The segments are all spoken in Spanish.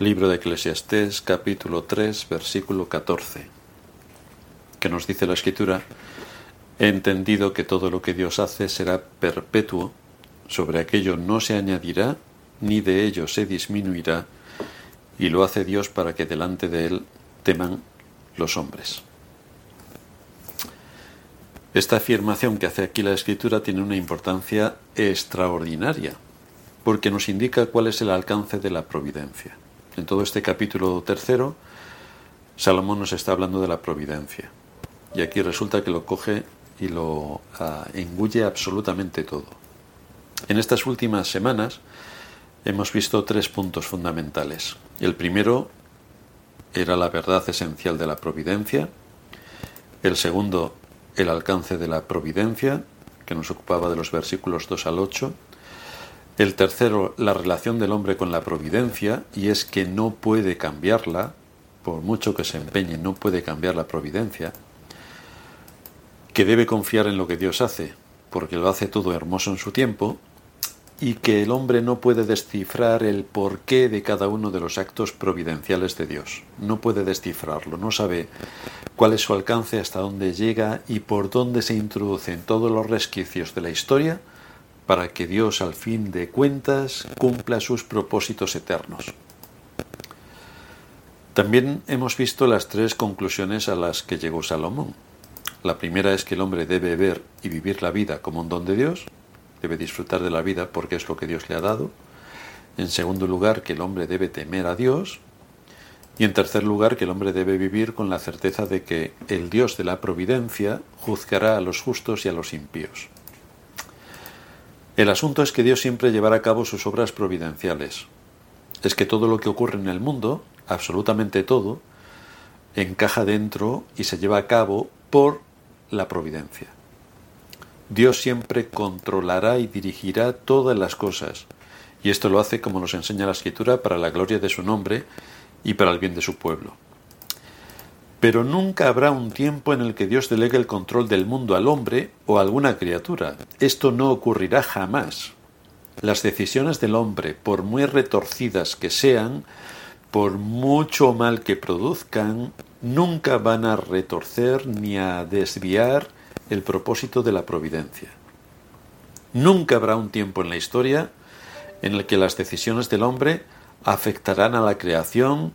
Libro de Eclesiastés, capítulo 3, versículo 14, que nos dice la escritura, he entendido que todo lo que Dios hace será perpetuo, sobre aquello no se añadirá, ni de ello se disminuirá, y lo hace Dios para que delante de él teman los hombres. Esta afirmación que hace aquí la escritura tiene una importancia extraordinaria, porque nos indica cuál es el alcance de la providencia. En todo este capítulo tercero, Salomón nos está hablando de la providencia. Y aquí resulta que lo coge y lo uh, engulle absolutamente todo. En estas últimas semanas hemos visto tres puntos fundamentales. El primero era la verdad esencial de la providencia. El segundo, el alcance de la providencia, que nos ocupaba de los versículos 2 al 8. El tercero, la relación del hombre con la providencia, y es que no puede cambiarla, por mucho que se empeñe, no puede cambiar la providencia, que debe confiar en lo que Dios hace, porque lo hace todo hermoso en su tiempo, y que el hombre no puede descifrar el porqué de cada uno de los actos providenciales de Dios. No puede descifrarlo, no sabe cuál es su alcance, hasta dónde llega y por dónde se introducen todos los resquicios de la historia para que Dios al fin de cuentas cumpla sus propósitos eternos. También hemos visto las tres conclusiones a las que llegó Salomón. La primera es que el hombre debe ver y vivir la vida como un don de Dios, debe disfrutar de la vida porque es lo que Dios le ha dado. En segundo lugar, que el hombre debe temer a Dios. Y en tercer lugar, que el hombre debe vivir con la certeza de que el Dios de la providencia juzgará a los justos y a los impíos. El asunto es que Dios siempre llevará a cabo sus obras providenciales. Es que todo lo que ocurre en el mundo, absolutamente todo, encaja dentro y se lleva a cabo por la providencia. Dios siempre controlará y dirigirá todas las cosas, y esto lo hace, como nos enseña la Escritura, para la gloria de su nombre y para el bien de su pueblo. Pero nunca habrá un tiempo en el que Dios delegue el control del mundo al hombre o a alguna criatura. Esto no ocurrirá jamás. Las decisiones del hombre, por muy retorcidas que sean, por mucho mal que produzcan, nunca van a retorcer ni a desviar el propósito de la providencia. Nunca habrá un tiempo en la historia en el que las decisiones del hombre afectarán a la creación,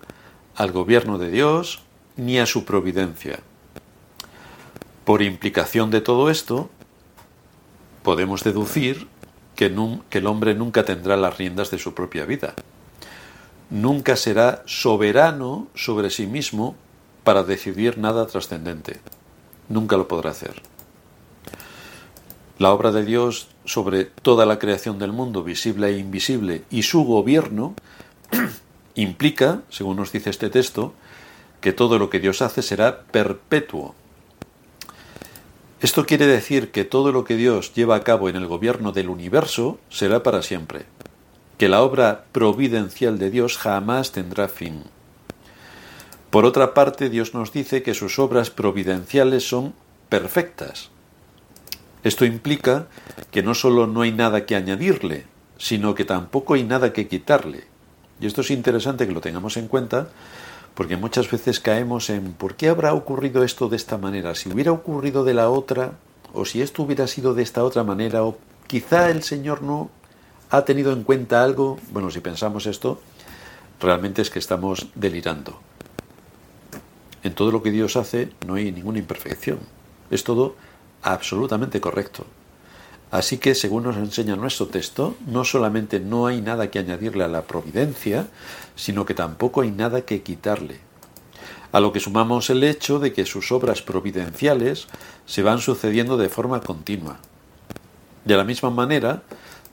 al gobierno de Dios, ni a su providencia. Por implicación de todo esto, podemos deducir que, el hombre nunca tendrá las riendas de su propia vida. Nunca será soberano sobre sí mismo para decidir nada trascendente. Nunca lo podrá hacer. La obra de Dios sobre toda la creación del mundo, visible e invisible, y su gobierno, implica, según nos dice este texto, que todo lo que Dios hace será perpetuo. Esto quiere decir que todo lo que Dios lleva a cabo en el gobierno del universo será para siempre, que la obra providencial de Dios jamás tendrá fin. Por otra parte, Dios nos dice que sus obras providenciales son perfectas. Esto implica que no solo no hay nada que añadirle, sino que tampoco hay nada que quitarle. Y esto es interesante que lo tengamos en cuenta porque muchas veces caemos en ¿por qué habrá ocurrido esto de esta manera? Si hubiera ocurrido de la otra, o si esto hubiera sido de esta otra manera, o quizá el Señor no ha tenido en cuenta algo. Bueno, si pensamos esto, realmente es que estamos delirando. En todo lo que Dios hace no hay ninguna imperfección. Es todo absolutamente correcto. Así que, según nos enseña nuestro texto, no solamente no hay nada que añadirle a la providencia, sino que tampoco hay nada que quitarle. A lo que sumamos el hecho de que sus obras providenciales se van sucediendo de forma continua. De la misma manera,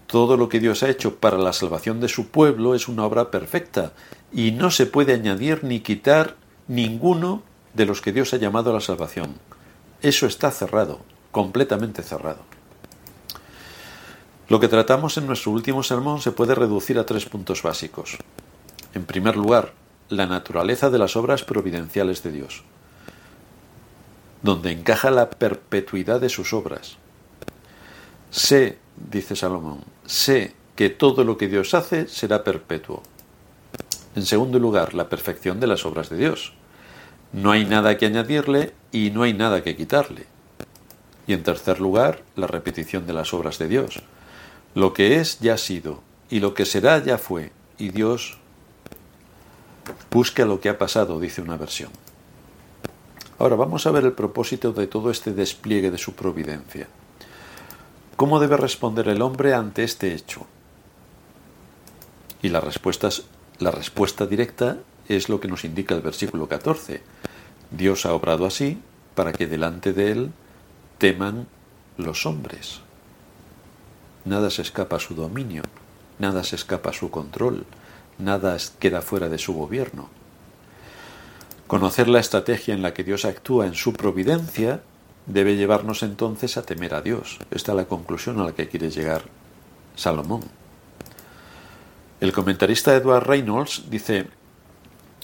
todo lo que Dios ha hecho para la salvación de su pueblo es una obra perfecta, y no se puede añadir ni quitar ninguno de los que Dios ha llamado a la salvación. Eso está cerrado, completamente cerrado. Lo que tratamos en nuestro último sermón se puede reducir a tres puntos básicos. En primer lugar, la naturaleza de las obras providenciales de Dios, donde encaja la perpetuidad de sus obras. Sé, dice Salomón, sé que todo lo que Dios hace será perpetuo. En segundo lugar, la perfección de las obras de Dios. No hay nada que añadirle y no hay nada que quitarle. Y en tercer lugar, la repetición de las obras de Dios. Lo que es ya ha sido, y lo que será ya fue, y Dios busca lo que ha pasado, dice una versión. Ahora vamos a ver el propósito de todo este despliegue de su providencia. ¿Cómo debe responder el hombre ante este hecho? Y la respuesta, la respuesta directa es lo que nos indica el versículo 14. Dios ha obrado así para que delante de él teman los hombres. Nada se escapa a su dominio, nada se escapa a su control, nada queda fuera de su gobierno. Conocer la estrategia en la que Dios actúa en su providencia debe llevarnos entonces a temer a Dios. Esta es la conclusión a la que quiere llegar Salomón. El comentarista Edward Reynolds dice,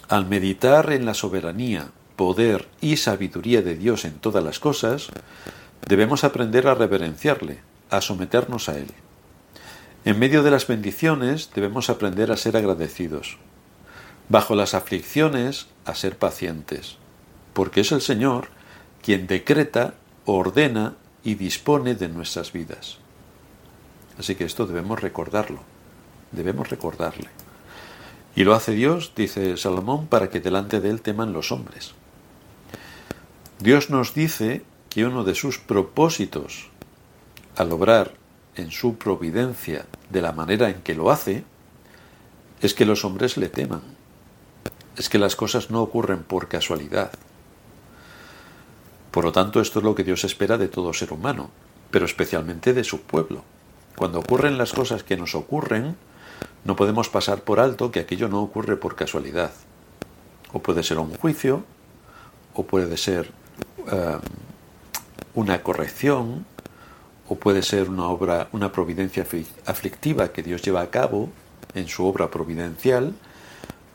al meditar en la soberanía, poder y sabiduría de Dios en todas las cosas, debemos aprender a reverenciarle, a someternos a Él. En medio de las bendiciones debemos aprender a ser agradecidos. Bajo las aflicciones, a ser pacientes, porque es el Señor quien decreta, ordena y dispone de nuestras vidas. Así que esto debemos recordarlo, debemos recordarle. Y lo hace Dios, dice Salomón, para que delante de él teman los hombres. Dios nos dice que uno de sus propósitos al obrar en su providencia de la manera en que lo hace, es que los hombres le teman. Es que las cosas no ocurren por casualidad. Por lo tanto, esto es lo que Dios espera de todo ser humano, pero especialmente de su pueblo. Cuando ocurren las cosas que nos ocurren, no podemos pasar por alto que aquello no ocurre por casualidad. O puede ser un juicio, o puede ser eh, una corrección, o puede ser una obra, una providencia aflictiva que Dios lleva a cabo en su obra providencial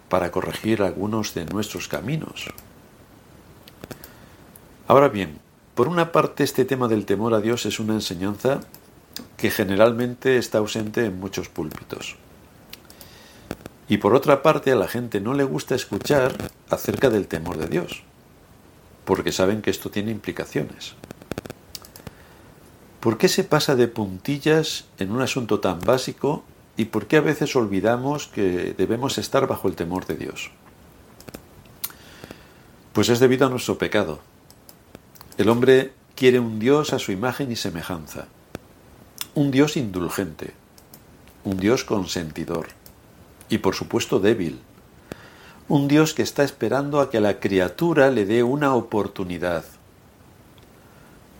para corregir algunos de nuestros caminos. Ahora bien, por una parte este tema del temor a Dios es una enseñanza que generalmente está ausente en muchos púlpitos. Y por otra parte a la gente no le gusta escuchar acerca del temor de Dios, porque saben que esto tiene implicaciones. ¿Por qué se pasa de puntillas en un asunto tan básico y por qué a veces olvidamos que debemos estar bajo el temor de Dios? Pues es debido a nuestro pecado, el hombre quiere un Dios a su imagen y semejanza, un Dios indulgente, un Dios consentidor y por supuesto débil, un Dios que está esperando a que la criatura le dé una oportunidad,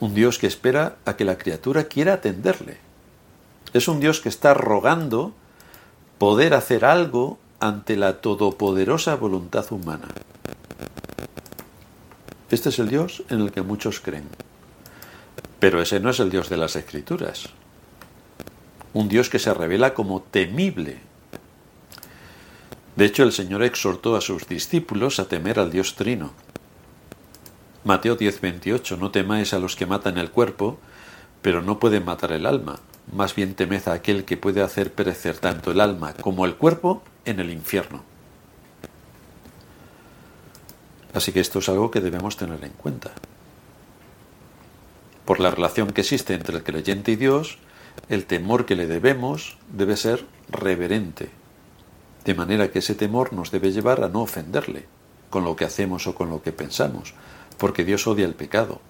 un Dios que espera a que la criatura quiera atenderle. Es un Dios que está rogando poder hacer algo ante la todopoderosa voluntad humana. Este es el Dios en el que muchos creen. Pero ese no es el Dios de las Escrituras. Un Dios que se revela como temible. De hecho, el Señor exhortó a sus discípulos a temer al Dios Trino. Mateo 10:28, no temáis a los que matan el cuerpo, pero no pueden matar el alma. Más bien temed a aquel que puede hacer perecer tanto el alma como el cuerpo en el infierno. Así que esto es algo que debemos tener en cuenta. Por la relación que existe entre el creyente y Dios, el temor que le debemos debe ser reverente, de manera que ese temor nos debe llevar a no ofenderle con lo que hacemos o con lo que pensamos, porque Dios odia el pecado.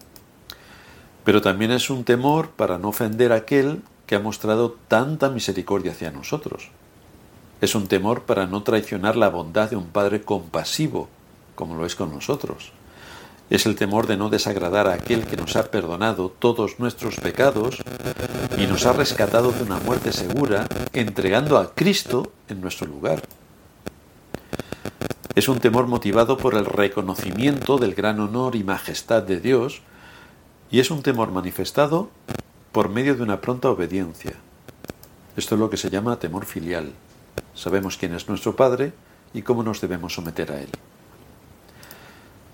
Pero también es un temor para no ofender a aquel que ha mostrado tanta misericordia hacia nosotros. Es un temor para no traicionar la bondad de un Padre compasivo como lo es con nosotros. Es el temor de no desagradar a aquel que nos ha perdonado todos nuestros pecados y nos ha rescatado de una muerte segura, entregando a Cristo en nuestro lugar. Es un temor motivado por el reconocimiento del gran honor y majestad de Dios y es un temor manifestado por medio de una pronta obediencia. Esto es lo que se llama temor filial. Sabemos quién es nuestro Padre y cómo nos debemos someter a Él.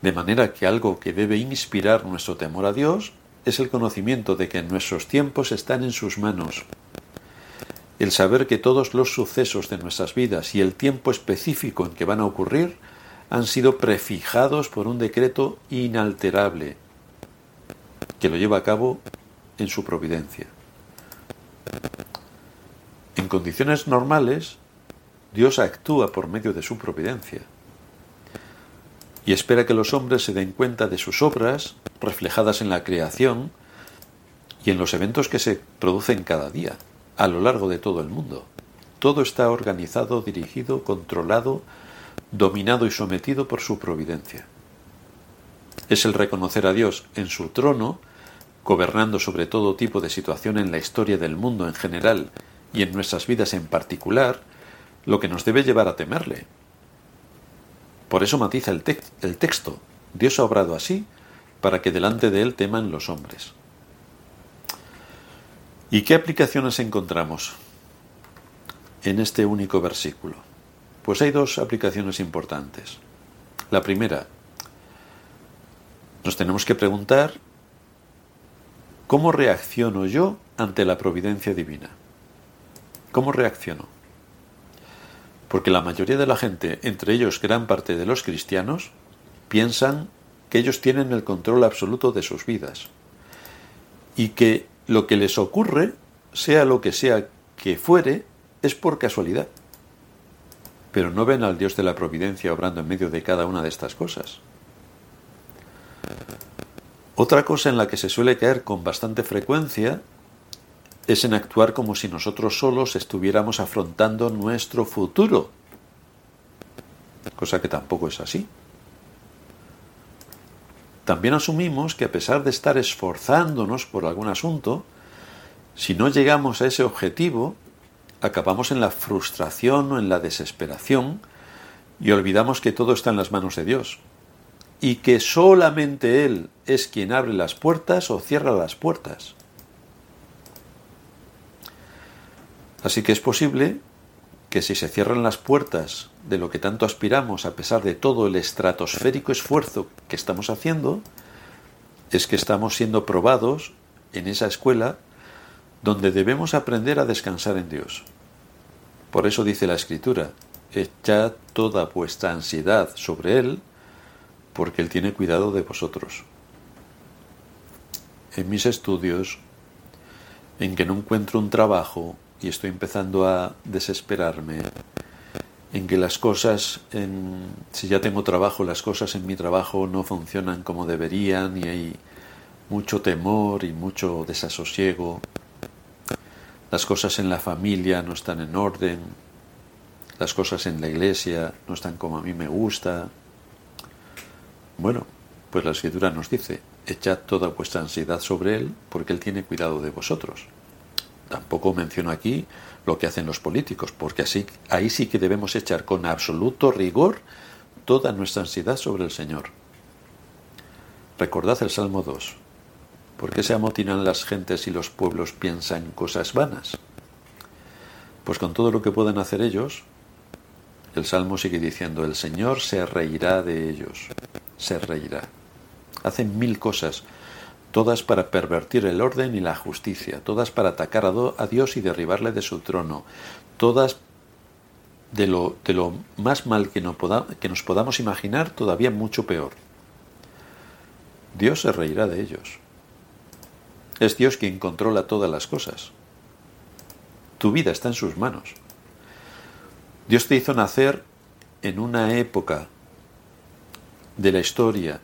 De manera que algo que debe inspirar nuestro temor a Dios es el conocimiento de que nuestros tiempos están en sus manos el saber que todos los sucesos de nuestras vidas y el tiempo específico en que van a ocurrir han sido prefijados por un decreto inalterable que lo lleva a cabo en su providencia. En condiciones normales, Dios actúa por medio de su providencia y espera que los hombres se den cuenta de sus obras reflejadas en la creación y en los eventos que se producen cada día, a lo largo de todo el mundo. Todo está organizado, dirigido, controlado, dominado y sometido por su providencia. Es el reconocer a Dios en su trono, gobernando sobre todo tipo de situación en la historia del mundo en general y en nuestras vidas en particular, lo que nos debe llevar a temerle. Por eso matiza el, el texto. Dios ha obrado así para que delante de él teman los hombres. ¿Y qué aplicaciones encontramos en este único versículo? Pues hay dos aplicaciones importantes. La primera, nos tenemos que preguntar cómo reacciono yo ante la providencia divina. ¿Cómo reacciono? Porque la mayoría de la gente, entre ellos gran parte de los cristianos, piensan que ellos tienen el control absoluto de sus vidas y que lo que les ocurre, sea lo que sea que fuere, es por casualidad. Pero no ven al Dios de la providencia obrando en medio de cada una de estas cosas. Otra cosa en la que se suele caer con bastante frecuencia es en actuar como si nosotros solos estuviéramos afrontando nuestro futuro, cosa que tampoco es así. También asumimos que a pesar de estar esforzándonos por algún asunto, si no llegamos a ese objetivo, acabamos en la frustración o en la desesperación y olvidamos que todo está en las manos de Dios y que solamente Él es quien abre las puertas o cierra las puertas. Así que es posible que si se cierran las puertas de lo que tanto aspiramos a pesar de todo el estratosférico esfuerzo que estamos haciendo, es que estamos siendo probados en esa escuela donde debemos aprender a descansar en Dios. Por eso dice la Escritura, echad toda vuestra ansiedad sobre Él, porque Él tiene cuidado de vosotros. En mis estudios, en que no encuentro un trabajo, y estoy empezando a desesperarme en que las cosas, en, si ya tengo trabajo, las cosas en mi trabajo no funcionan como deberían y hay mucho temor y mucho desasosiego. Las cosas en la familia no están en orden. Las cosas en la iglesia no están como a mí me gusta. Bueno, pues la escritura nos dice, echad toda vuestra ansiedad sobre Él porque Él tiene cuidado de vosotros. Tampoco menciono aquí lo que hacen los políticos, porque así, ahí sí que debemos echar con absoluto rigor toda nuestra ansiedad sobre el Señor. Recordad el Salmo 2. ¿Por qué se amotinan las gentes y los pueblos piensan cosas vanas? Pues con todo lo que puedan hacer ellos, el Salmo sigue diciendo, el Señor se reirá de ellos, se reirá. Hacen mil cosas todas para pervertir el orden y la justicia, todas para atacar a, Dios y derribarle de su trono, todas de lo, de lo más mal que, no que nos podamos imaginar, todavía mucho peor. Dios se reirá de ellos. Es Dios quien controla todas las cosas. Tu vida está en sus manos. Dios te hizo nacer en una época de la historia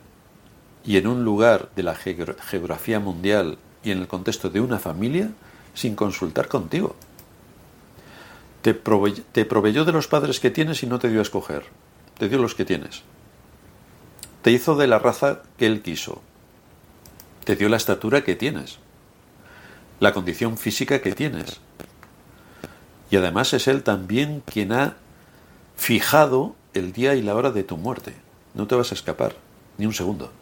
y en un lugar de la geografía mundial y en el contexto de una familia sin consultar contigo. Te, proveyó de los padres que tienes y no te dio a escoger. Te dio los que tienes. Te hizo de la raza que él quiso. Te dio la estatura que tienes. La condición física que tienes. Y además es él también quien ha fijado el día y la hora de tu muerte. No te vas a escapar, ni un segundo.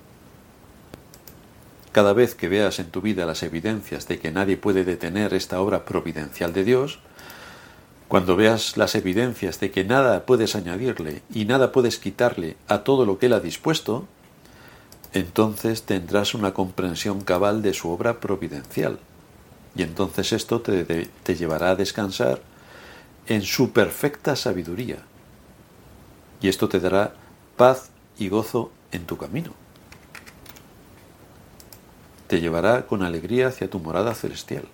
Cada vez que veas en tu vida las evidencias de que nadie puede detener esta obra providencial de Dios, cuando veas las evidencias de que nada puedes añadirle y nada puedes quitarle a todo lo que Él ha dispuesto, entonces tendrás una comprensión cabal de su obra providencial. Y entonces esto te, llevará a descansar en su perfecta sabiduría. Y esto te dará paz y gozo en tu camino. Te llevará con alegría hacia tu morada celestial.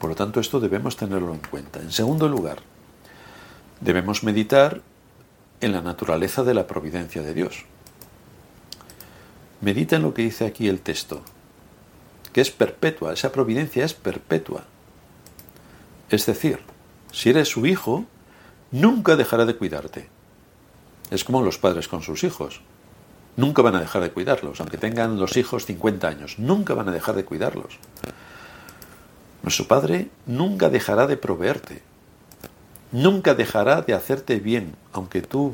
Por lo tanto, esto debemos tenerlo en cuenta. En segundo lugar, debemos meditar en la naturaleza de la providencia de Dios. Medita en lo que dice aquí el texto, que es perpetua, esa providencia es perpetua. Es decir, si eres su hijo, nunca dejará de cuidarte. Es como los padres con sus hijos. Nunca van a dejar de cuidarlos, aunque tengan los hijos 50 años. Nunca van a dejar de cuidarlos. Nuestro Padre nunca dejará de proveerte. Nunca dejará de hacerte bien, aunque tú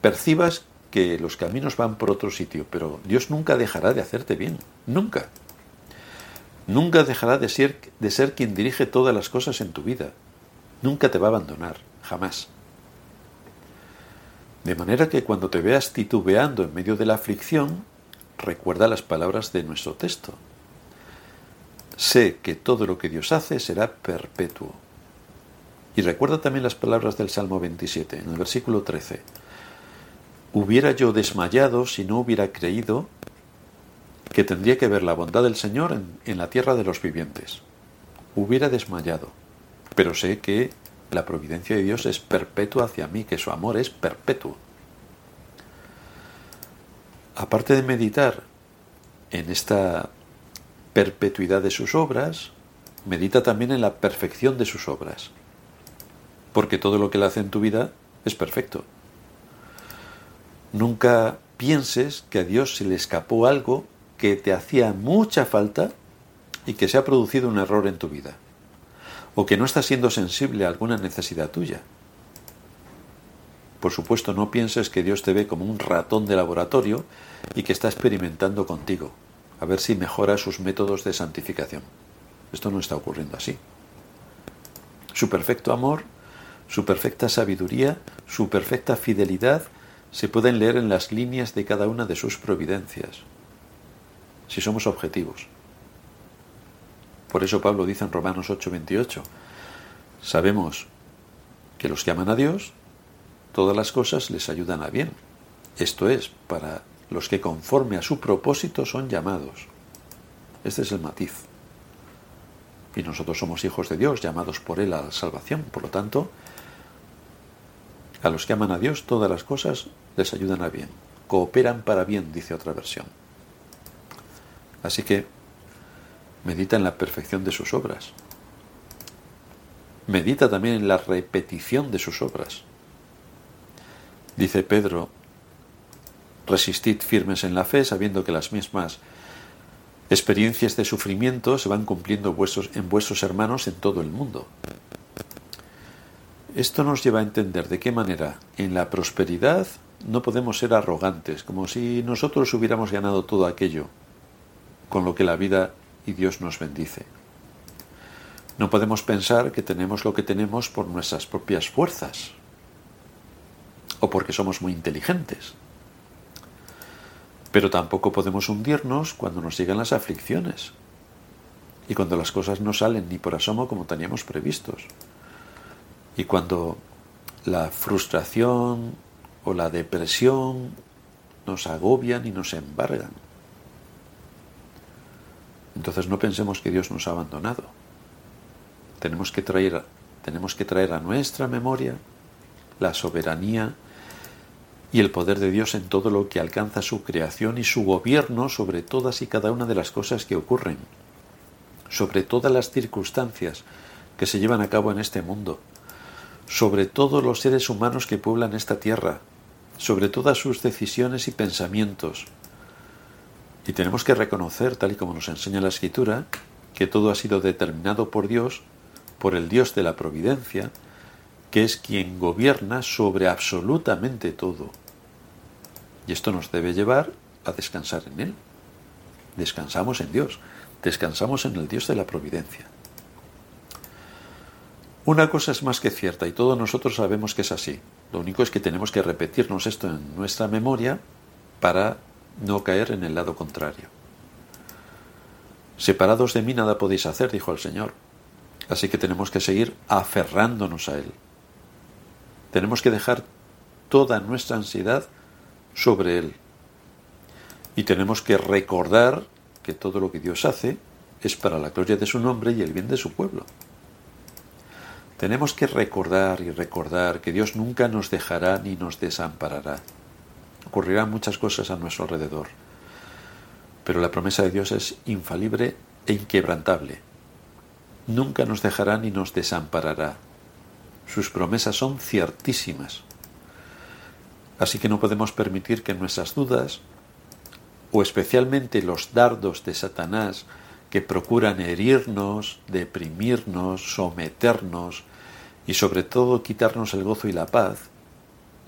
percibas que los caminos van por otro sitio, pero Dios nunca dejará de hacerte bien. Nunca. Nunca dejará de ser, de ser quien dirige todas las cosas en tu vida. Nunca te va a abandonar, jamás. De manera que cuando te veas titubeando en medio de la aflicción, recuerda las palabras de nuestro texto. Sé que todo lo que Dios hace será perpetuo. Y recuerda también las palabras del Salmo 27, en el versículo 13. Hubiera yo desmayado si no hubiera creído que tendría que ver la bondad del Señor en, en la tierra de los vivientes. Hubiera desmayado, pero sé que la providencia de Dios es perpetua hacia mí, que su amor es perpetuo. Aparte de meditar en esta perpetuidad de sus obras, medita también en la perfección de sus obras. Porque todo lo que Él hace en tu vida es perfecto. Nunca pienses que a Dios se le escapó algo que te hacía mucha falta y que se ha producido un error en tu vida o que no estás siendo sensible a alguna necesidad tuya. Por supuesto, no pienses que Dios te ve como un ratón de laboratorio y que está experimentando contigo, a ver si mejora sus métodos de santificación. Esto no está ocurriendo así. Su perfecto amor, su perfecta sabiduría, su perfecta fidelidad se pueden leer en las líneas de cada una de sus providencias, si somos objetivos. Por eso Pablo dice en Romanos 8:28, sabemos que los que aman a Dios, todas las cosas les ayudan a bien. Esto es, para los que conforme a su propósito son llamados. Este es el matiz. Y nosotros somos hijos de Dios, llamados por Él a la salvación. Por lo tanto, a los que aman a Dios, todas las cosas les ayudan a bien. Cooperan para bien, dice otra versión. Así que Medita en la perfección de sus obras. Medita también en la repetición de sus obras. Dice Pedro, resistid firmes en la fe, sabiendo que las mismas experiencias de sufrimiento se van cumpliendo en vuestros hermanos en todo el mundo. Esto nos lleva a entender de qué manera en la prosperidad no podemos ser arrogantes, como si nosotros hubiéramos ganado todo aquello con lo que la vida y Dios nos bendice. No podemos pensar que tenemos lo que tenemos por nuestras propias fuerzas o porque somos muy inteligentes. Pero tampoco podemos hundirnos cuando nos llegan las aflicciones y cuando las cosas no salen ni por asomo como teníamos previstos. Y cuando la frustración o la depresión nos agobian y nos embargan. Entonces no pensemos que Dios nos ha abandonado. Tenemos que traer, tenemos que traer a nuestra memoria la soberanía y el poder de Dios en todo lo que alcanza su creación y su gobierno sobre todas y cada una de las cosas que ocurren, sobre todas las circunstancias que se llevan a cabo en este mundo, sobre todos los seres humanos que pueblan esta tierra, sobre todas sus decisiones y pensamientos, y tenemos que reconocer, tal y como nos enseña la Escritura, que todo ha sido determinado por Dios, por el Dios de la providencia, que es quien gobierna sobre absolutamente todo. Y esto nos debe llevar a descansar en Él. Descansamos en Dios, descansamos en el Dios de la providencia. Una cosa es más que cierta y todos nosotros sabemos que es así. Lo único es que tenemos que repetirnos esto en nuestra memoria para no caer en el lado contrario. Separados de mí nada podéis hacer, dijo el Señor. Así que tenemos que seguir aferrándonos a Él. Tenemos que dejar toda nuestra ansiedad sobre Él. Y tenemos que recordar que todo lo que Dios hace es para la gloria de su nombre y el bien de su pueblo. Tenemos que recordar y recordar que Dios nunca nos dejará ni nos desamparará. Ocurrirán muchas cosas a nuestro alrededor, pero la promesa de Dios es infalible e inquebrantable. Nunca nos dejará ni nos desamparará. Sus promesas son ciertísimas. Así que no podemos permitir que nuestras dudas, o especialmente los dardos de Satanás, que procuran herirnos, deprimirnos, someternos, y sobre todo quitarnos el gozo y la paz,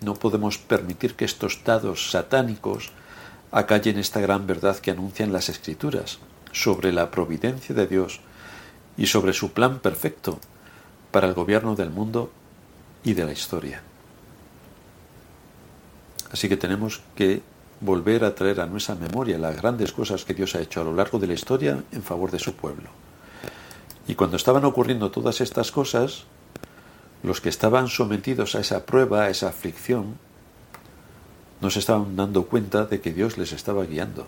no podemos permitir que estos dados satánicos acallen esta gran verdad que anuncian las Escrituras sobre la providencia de Dios y sobre su plan perfecto para el gobierno del mundo y de la historia. Así que tenemos que volver a traer a nuestra memoria las grandes cosas que Dios ha hecho a lo largo de la historia en favor de su pueblo. Y cuando estaban ocurriendo todas estas cosas, los que estaban sometidos a esa prueba, a esa aflicción, no se estaban dando cuenta de que Dios les estaba guiando.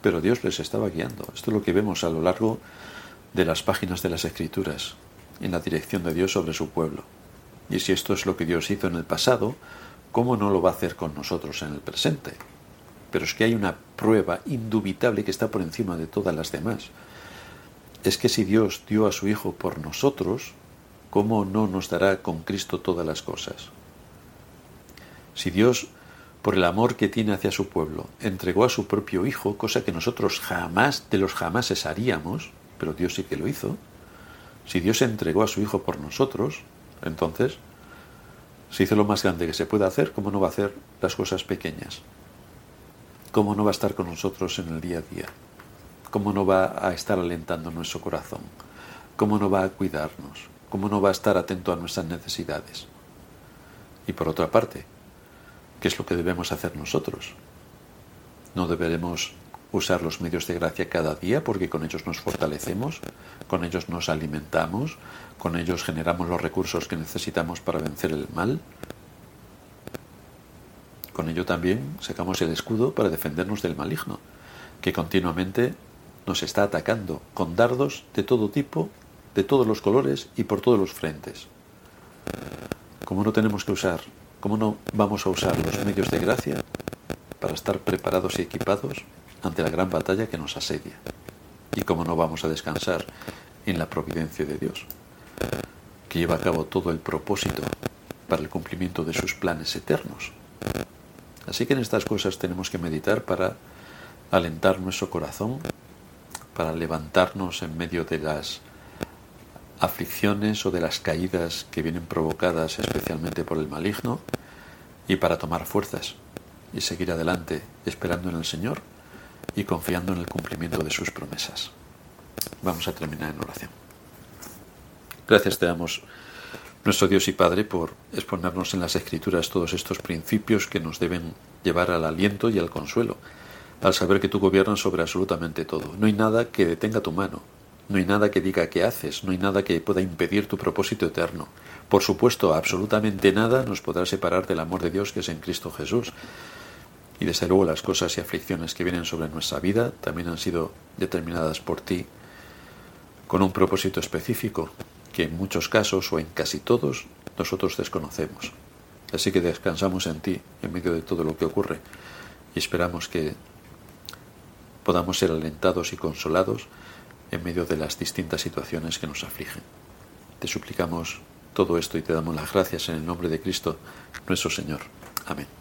Pero Dios les estaba guiando. Esto es lo que vemos a lo largo de las páginas de las Escrituras, en la dirección de Dios sobre su pueblo. Y si esto es lo que Dios hizo en el pasado, ¿cómo no lo va a hacer con nosotros en el presente? Pero es que hay una prueba indubitable que está por encima de todas las demás. Es que si Dios dio a su Hijo por nosotros, ¿cómo no nos dará con Cristo todas las cosas? Si Dios, por el amor que tiene hacia su pueblo, entregó a su propio Hijo, cosa que nosotros jamás de los jamases haríamos, pero Dios sí que lo hizo, si Dios entregó a su Hijo por nosotros, entonces, si hizo lo más grande que se puede hacer, ¿cómo no va a hacer las cosas pequeñas? ¿Cómo no va a estar con nosotros en el día a día? ¿Cómo no va a estar alentando nuestro corazón? ¿Cómo no va a cuidarnos? ¿Cómo no va a estar atento a nuestras necesidades? Y por otra parte, ¿qué es lo que debemos hacer nosotros? ¿No deberemos usar los medios de gracia cada día porque con ellos nos fortalecemos, con ellos nos alimentamos, con ellos generamos los recursos que necesitamos para vencer el mal? Con ello también sacamos el escudo para defendernos del maligno, que continuamente nos está atacando con dardos de todo tipo de todos los colores y por todos los frentes. ¿Cómo no tenemos que usar, cómo no vamos a usar los medios de gracia para estar preparados y equipados ante la gran batalla que nos asedia? ¿Y cómo no vamos a descansar en la providencia de Dios, que lleva a cabo todo el propósito para el cumplimiento de sus planes eternos? Así que en estas cosas tenemos que meditar para alentar nuestro corazón, para levantarnos en medio de las aflicciones o de las caídas que vienen provocadas especialmente por el maligno y para tomar fuerzas y seguir adelante esperando en el Señor y confiando en el cumplimiento de sus promesas. Vamos a terminar en oración. Gracias te damos, nuestro Dios y Padre, por exponernos en las Escrituras todos estos principios que nos deben llevar al aliento y al consuelo, al saber que tú gobiernas sobre absolutamente todo. No hay nada que detenga tu mano, no hay nada que diga que haces, no hay nada que pueda impedir tu propósito eterno. Por supuesto, absolutamente nada nos podrá separar del amor de Dios que es en Cristo Jesús. Y desde luego las cosas y aflicciones que vienen sobre nuestra vida también han sido determinadas por ti con un propósito específico que en muchos casos o en casi todos nosotros desconocemos. Así que descansamos en ti en medio de todo lo que ocurre y esperamos que podamos ser alentados y consolados en medio de las distintas situaciones que nos afligen. Te suplicamos todo esto y te damos las gracias en el nombre de Cristo, nuestro Señor. Amén.